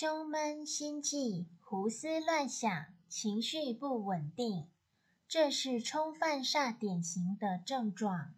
胸闷、心悸、胡思乱想、情绪不稳定，这是冲犯煞典型的症状。